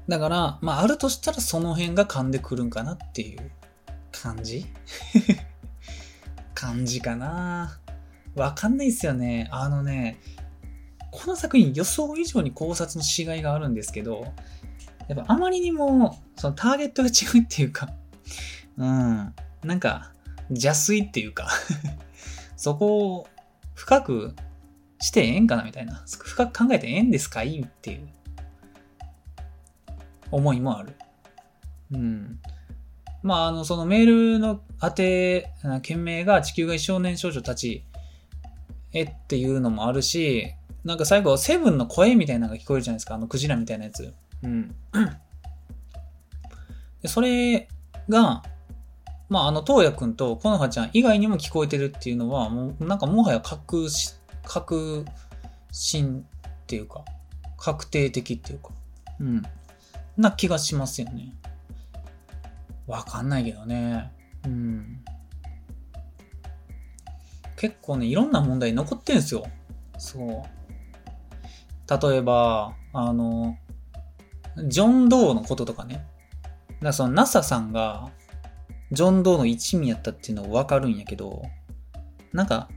だから、まあ、あるとしたらその辺が噛んでくるんかなっていう感じ？感じかな。わかんないっすよね。あのね、この作品予想以上に考察のしがいがあるんですけど、やっぱあまりにも、そのターゲットが違うっていうか、うん、なんか、邪推っていうか (laughs) そこを深くしてええんかなみたいな。深く考えてええんですかいいっていう思いもある。うん。まあ、あの、そのメールの宛て、件名が地球外少年少女たちへっていうのもあるし、なんか最後、セブンの声みたいなのが聞こえるじゃないですか。あの、クジラみたいなやつ。うん。でそれが、まあ、あの、東也くんとこのはちゃん以外にも聞こえてるっていうのは、もう、なんかもはや確し、確信っていうか、確定的っていうか、うん。な気がしますよね。わかんないけどね。うん。結構ね、いろんな問題残ってんすよ。そう。例えば、あの、ジョン・ドーのこととかね。だからその NASA さんが、ジョン・ドーの一味やったっていうのわかるんやけど、なんか、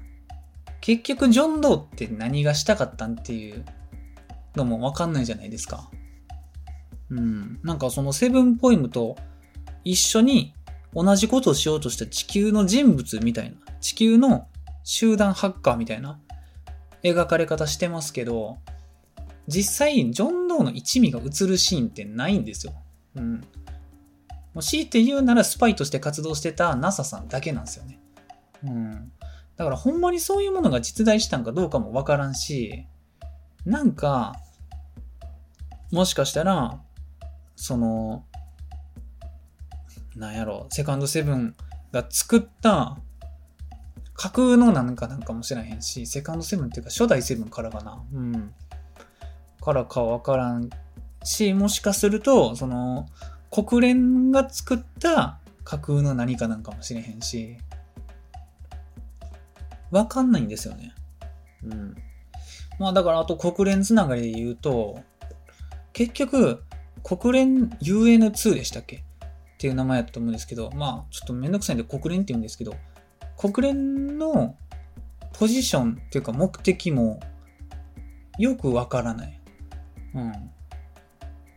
結局ジョン・ドーって何がしたかったんっていうのもわかんないじゃないですか。うん。なんかそのセブンポエムと一緒に同じことをしようとした地球の人物みたいな、地球の集団ハッカーみたいな描かれ方してますけど、実際、ジョン・ドーの一味が映るシーンってないんですよ。うん。もう強いて言うならスパイとして活動してた NASA さんだけなんですよね。うん。だからほんまにそういうものが実在したんかどうかもわからんし、なんか、もしかしたら、その、なんやろ、セカンドセブンが作った架空のなんかなんかもしれへんし、セカンドセブンっていうか初代セブンからかな。うん。からかわからんし、もしかすると、その、国連が作った架空の何かなんかもしれへんし、わかんないんですよね。うん。まあだからあと国連つながりで言うと、結局、国連 UN2 でしたっけ？っていう名前やったと思うんですけど、まあちょっとめんどくさいんで国連って言うんですけど、国連のポジションっていうか目的もよくわからない。うん。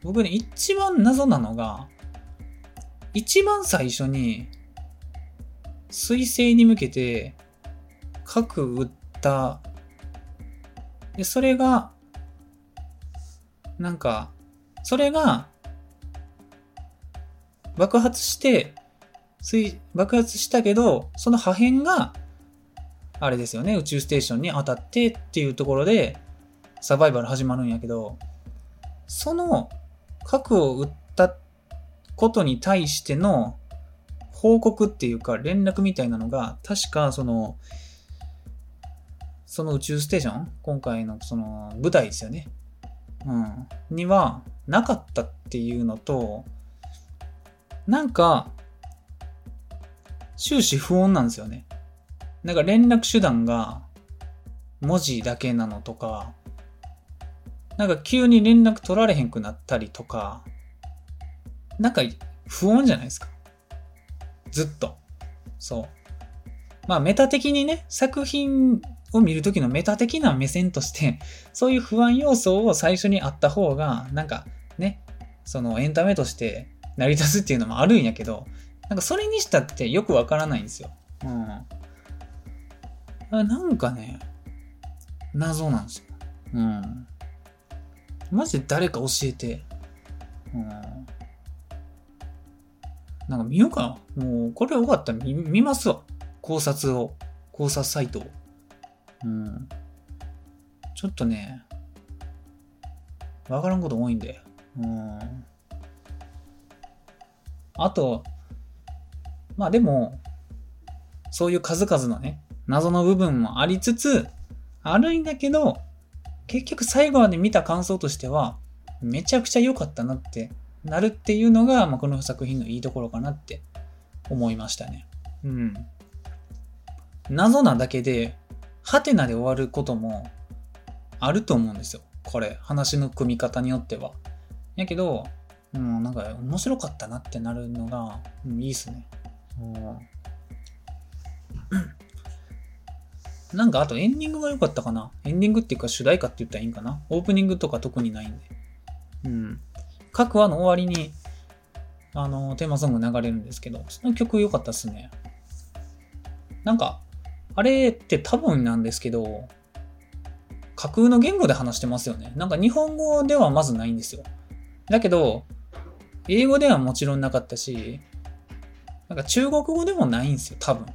僕ね、一番謎なのが、一番最初に、水星に向けて、核撃った。で、それが、なんか、それが、爆発して、爆発したけど、その破片が、あれですよね、宇宙ステーションに当たってっていうところで、サバイバル始まるんやけど、その核を撃ったことに対しての報告っていうか連絡みたいなのが、確かその、その宇宙ステーション？今回のその舞台ですよね。うん。にはなかったっていうのと、なんか、終始不穏なんですよね。なんか連絡手段が文字だけなのとか、なんか急に連絡取られへんくなったりとか、なんか不穏じゃないですか。ずっと。そう。まあメタ的にね、作品を見るときのメタ的な目線として、そういう不安要素を最初にあった方が、なんかね、そのエンタメとして成り立つっていうのもあるんやけど、なんかそれにしたってよくわからないんですよ。うん。なんかね、謎なんですよ。うん。マジで誰か教えて。うん。なんか見ようかな。もう、これよかったら見見ますわ。考察を。考察サイトを。うん。ちょっとね、わからんこと多いんで。うん。あと、まあでも、そういう数々のね、謎の部分もありつつ、あるんだけど、結局最後まで見た感想としては、めちゃくちゃ良かったなってなるっていうのが、まあ、この作品のいいところかなって思いましたね。うん。謎なだけで、ハテナで終わることもあると思うんですよ。これ、話の組み方によっては。やけど、もうなんか面白かったなってなるのが、うん、いいっすね。なんかあとエンディングが良かったかな。エンディングっていうか主題歌って言ったらいいんかな。オープニングとか特にないんで。うん。各話の終わりに、あの、テーマソング流れるんですけど、その曲良かったっすね。なんか、あれって多分なんですけど、架空の言語で話してますよね。なんか日本語ではまずないんですよ。だけど、英語ではもちろんなかったし、なんか中国語でもないんですよ、多分。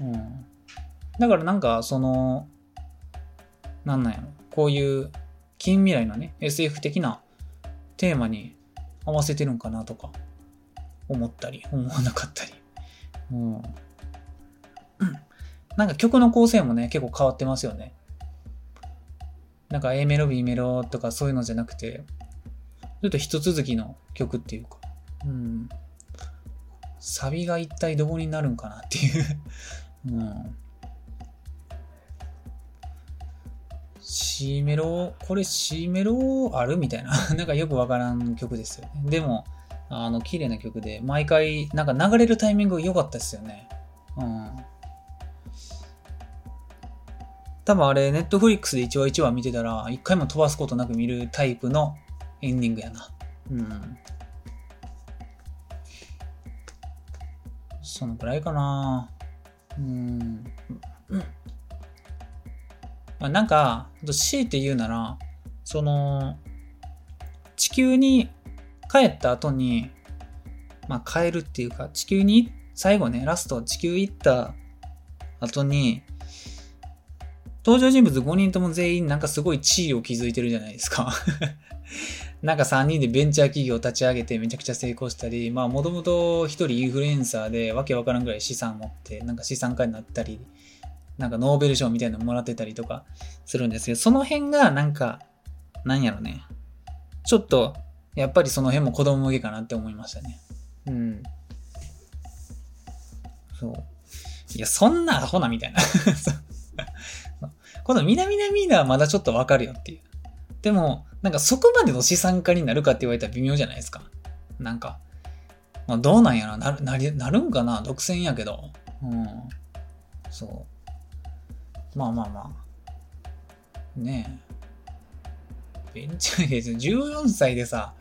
うん。だからなんか、その、なんなんやろ。こういう近未来のね、SF 的なテーマに合わせてるんかなとか、思ったり、思わなかったり。うん。なんか曲の構成もね、結構変わってますよね。なんか A メロ、B メロとかそういうのじゃなくて、ちょっと一続きの曲っていうか、うん。サビが一体どこになるんかなっていう (laughs) うん。C メロ、これ C メロあるみたいな (laughs) なんかよくわからん曲ですよね。でも、あの、綺麗な曲で、毎回、なんか流れるタイミング良かったですよね。うん。多分あれ、ネットフリックスで1話1話見てたら、一回も飛ばすことなく見るタイプのエンディングやな。うん。そのくらいかな。うん。まあ、なんか、強いて言うなら、その、地球に帰った後に、まあ帰るっていうか、地球に、最後ね、ラスト地球行った後に、登場人物5人とも全員なんかすごい地位を築いてるじゃないですか (laughs) なんか3人でベンチャー企業を立ち上げてめちゃくちゃ成功したり、まあもともと1人インフルエンサーでわけわからんぐらい資産持って、なんか資産家になったり、なんかノーベル賞みたいなのもらってたりとかするんですけど、その辺がなんか、なんやろね。ちょっと、やっぱりその辺も子供向けかなって思いましたね。うん。そう。いや、そんなアホなみたいな (laughs) この南ナミーナはまだちょっとわかるよっていう。でも、なんかそこまでの資産家になるかって言われたら微妙じゃないですか。なんか、まあ、どうなんやろなる、なり、なるんかな独占やけど。うん。そう。まあまあまあ。ねえ。ベンチャーゲージ14歳でさ、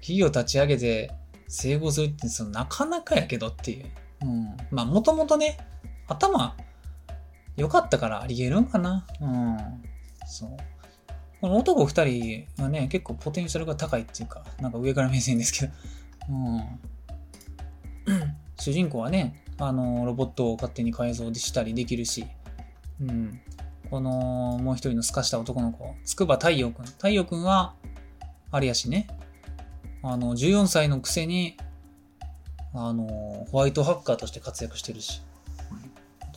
企業立ち上げて成功するってそのなかなかやけどっていう。うん。まあもともとね、頭良かったからあり得るんかな。うん。そう。この男二人はね、結構ポテンシャルが高いっていうか、なんか上から目線ですけど。うん。(clears throat) 主人公はね、あの、ロボットを勝手に改造したりできるし、うん。この、もう一人の透かした男の子、筑波太陽くん。太陽くんは、あれやしね、あの、14歳のくせに、あの、ホワイトハッカーとして活躍してるし。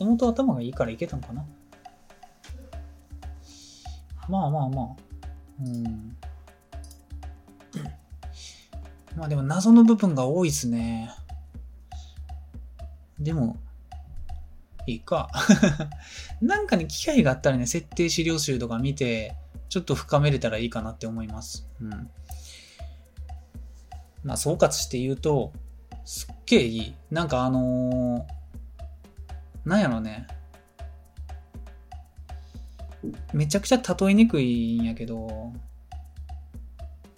ともと頭がいいからいけたのかな。まあまあまあ。うん。まあでも謎の部分が多いっすね。でも、いいか。(laughs) なんかね、機会があったらね、設定資料集とか見て、ちょっと深めれたらいいかなって思います。うん。まあ、総括して言うと、すっげえいい。なんかあのーなんやろね。めちゃくちゃ例えにくいんやけど、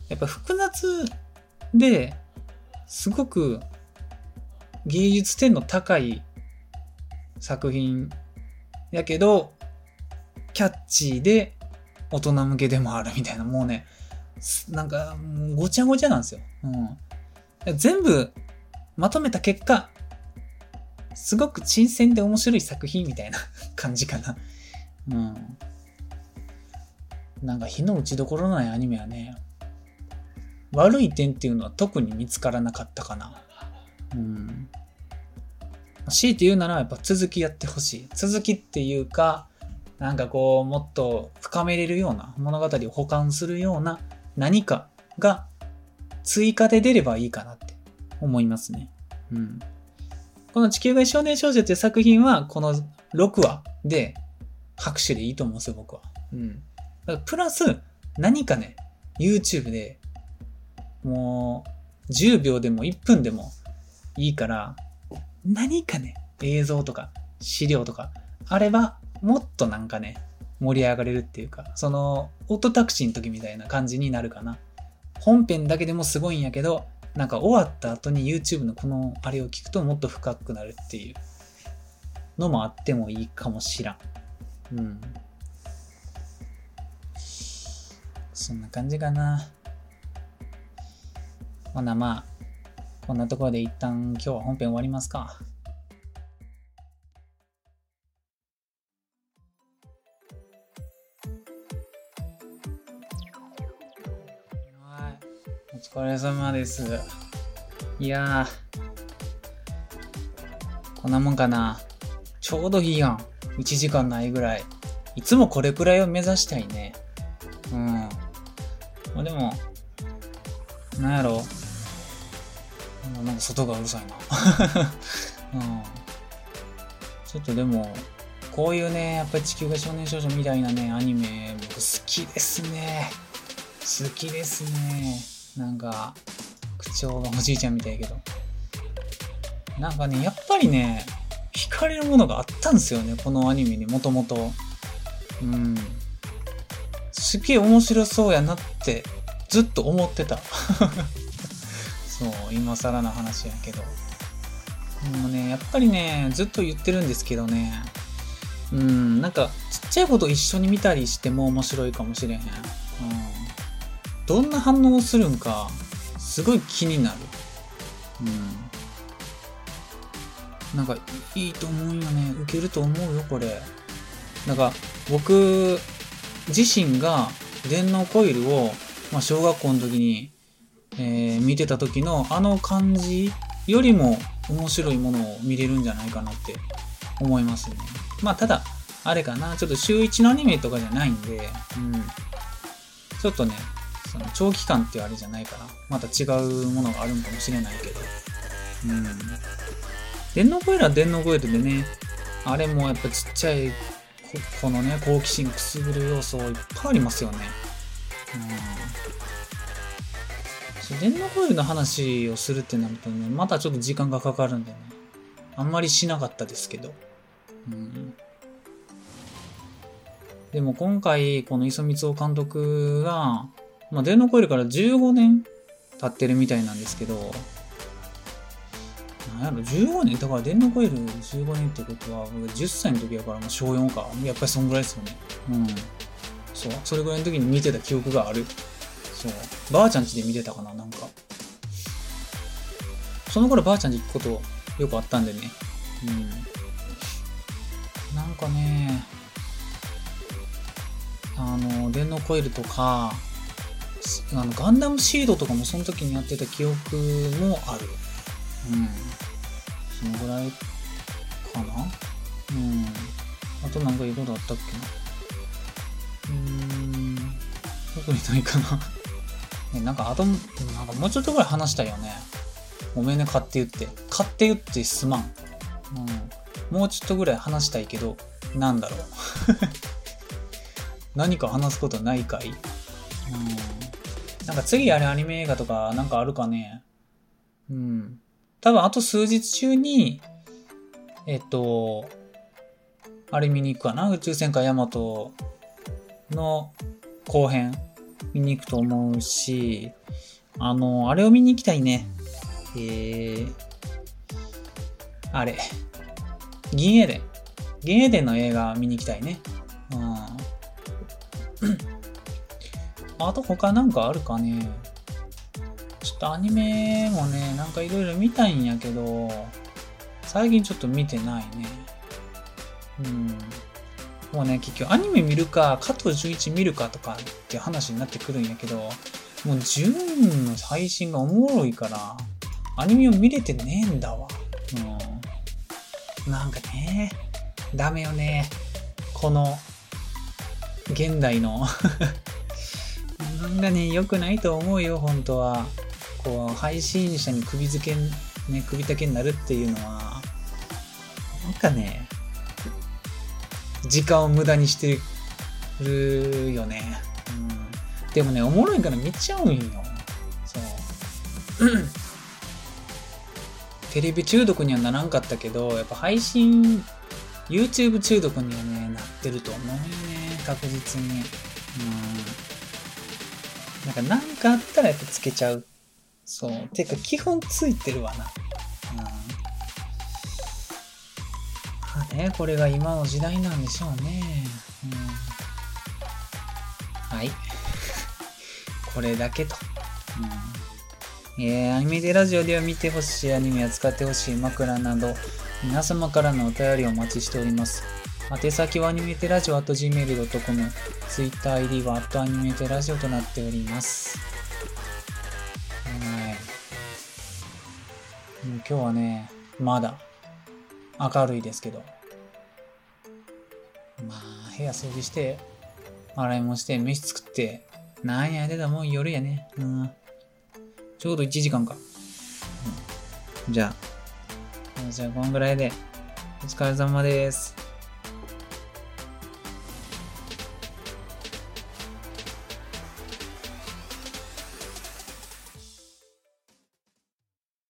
やっぱ複雑ですごく芸術点の高い作品やけど、キャッチーで大人向けでもあるみたいな、もうね、なんか、ごちゃごちゃなんですよ。うん。全部まとめた結果、すごく新鮮で面白い作品みたいな (laughs) 感じかな。うん。なんか火の打ちどころないアニメはね、悪い点っていうのは特に見つからなかったかな。うん。強いて言うならやっぱ続きやってほしい。続きっていうか、なんかこう、もっと深めれるような物語を保管するような何かが追加で出ればいいかなって思いますね。うん。この地球外少年少女という作品は、この6話で拍手でいいと思うんですよ、僕は。うん。プラス、何かね、YouTube で、もう10秒でも1分でもいいから、何かね、映像とか資料とかあれば、もっとなんかね、盛り上がれるっていうか、その、オートタクシーの時みたいな感じになるかな。本編だけでもすごいんやけど、なんか終わった後に YouTube のこのあれを聞くともっと深くなるっていうのもあってもいいかもしらん。うん。そんな感じかな。ほなまあ、こんなところで一旦今日は本編終わりますか。疲れ様です。いやー、こんなもんかな。ちょうどいいやん。1時間ないぐらい。いつもこれくらいを目指したいね。うん。まあでも、なんやろ。なんか外がうるさいな。(laughs) うん。ちょっとでも、こういうね、やっぱり地球が少年少女みたいなね、アニメ、僕好きですね。好きですね。なんか、口調がおじいちゃんみたいやけど。なんかね、やっぱりね、惹かれるものがあったんですよね、このアニメにもともと。うん。すげえ面白そうやなって、ずっと思ってた。(laughs) そう、今更な話やけど。もうね、やっぱりね、ずっと言ってるんですけどね、うん、なんか、ちっちゃいこと一緒に見たりしても面白いかもしれへん。どんな反応をするんか、すごい気になる。うん。なんか、いいと思うよね。受けると思うよ、これ。なんか、僕、自身が電脳コイルを、まあ、小学校の時に、えー見てた時のあの感じよりも面白いものを見れるんじゃないかなって思いますね。まあただ、あれかな、ちょっと週1のアニメとかじゃないんで、うん。ちょっとね、その長期間っていうあれじゃないから、また違うものがあるんかもしれないけど、うん。電脳コイルは電脳コイルでね、あれもやっぱちっちゃいここのね、好奇心くすぐる要素いっぱいありますよね。うん。電脳コイルの話をするってなるとね、またちょっと時間がかかるんでね。あんまりしなかったですけど。うん。でも今回、この磯光夫監督が、まあ、電脳コイルから15年経ってるみたいなんですけど、なんやろ、15年だから電脳コイル15年ってことは、僕10歳の時やからもう小4か。やっぱりそんぐらいですよね。うん。そう。それぐらいの時に見てた記憶がある。そう。ばあちゃん家で見てたかな、なんか。その頃ばあちゃん家行くことよくあったんでね。うん。なんかね、あの、電脳コイルとか、あのガンダムシードとかもその時にやってた記憶もある。うん。そのぐらいかな？うん。あとなんかいいことあったっけな？うーん。特にないかな？(laughs) ね、なんかあと、なんかもうちょっとぐらい話したいよね。ごめんね、買って言って。買って言ってすまん。うん。もうちょっとぐらい話したいけど、なんだろう。(laughs) 何か話すことないかい？うん。なんか次やるアニメ映画とかなんかあるかね？うん。多分あと数日中に、えっと、あれ見に行くかな？宇宙戦艦ヤマトの後編見に行くと思うし、あの、あれを見に行きたいね。えー、あれ。銀英伝。銀英伝の映画見に行きたいね。うん。あと他なんかあるかね？ちょっとアニメもね、なんかいろいろ見たいんやけど、最近ちょっと見てないね。うん。もうね、結局アニメ見るか、加藤純一見るかとかって話になってくるんやけど、もう純の配信がおもろいから、アニメを見れてねえんだわ。うん。なんかね、ダメよね。この、現代のなんかね、良くないと思うよ、本当は。こう、配信者に首付け、ね、首丈になるっていうのは、なんかね、時間を無駄にしてるよね。うん。でもね、おもろいから見ちゃうんよ。そう。(clears throat) テレビ中毒にはならんかったけど、やっぱ配信、YouTube 中毒にはね、なってると思うよね、確実に。うん。なんか、なんかあったらやっぱつけちゃう。そう。てか、基本ついてるわな。うん。まあね、これが今の時代なんでしょうね。うん。はい。(laughs) これだけと。うんえー、アニメでラジオでは見てほしいアニメや使ってほしい枕など、皆様からのお便りをお待ちしております。宛先はアニメテラジオ at gmail.com、TwitterID は at アニメテラジオとなっております。はい。今日はね、まだ明るいですけど、まあ、部屋掃除して、洗い物して、飯作って、なんやでだもう夜やね。うん。ちょうど1時間か。うん、じゃあ、じゃあこんぐらいで、お疲れ様です。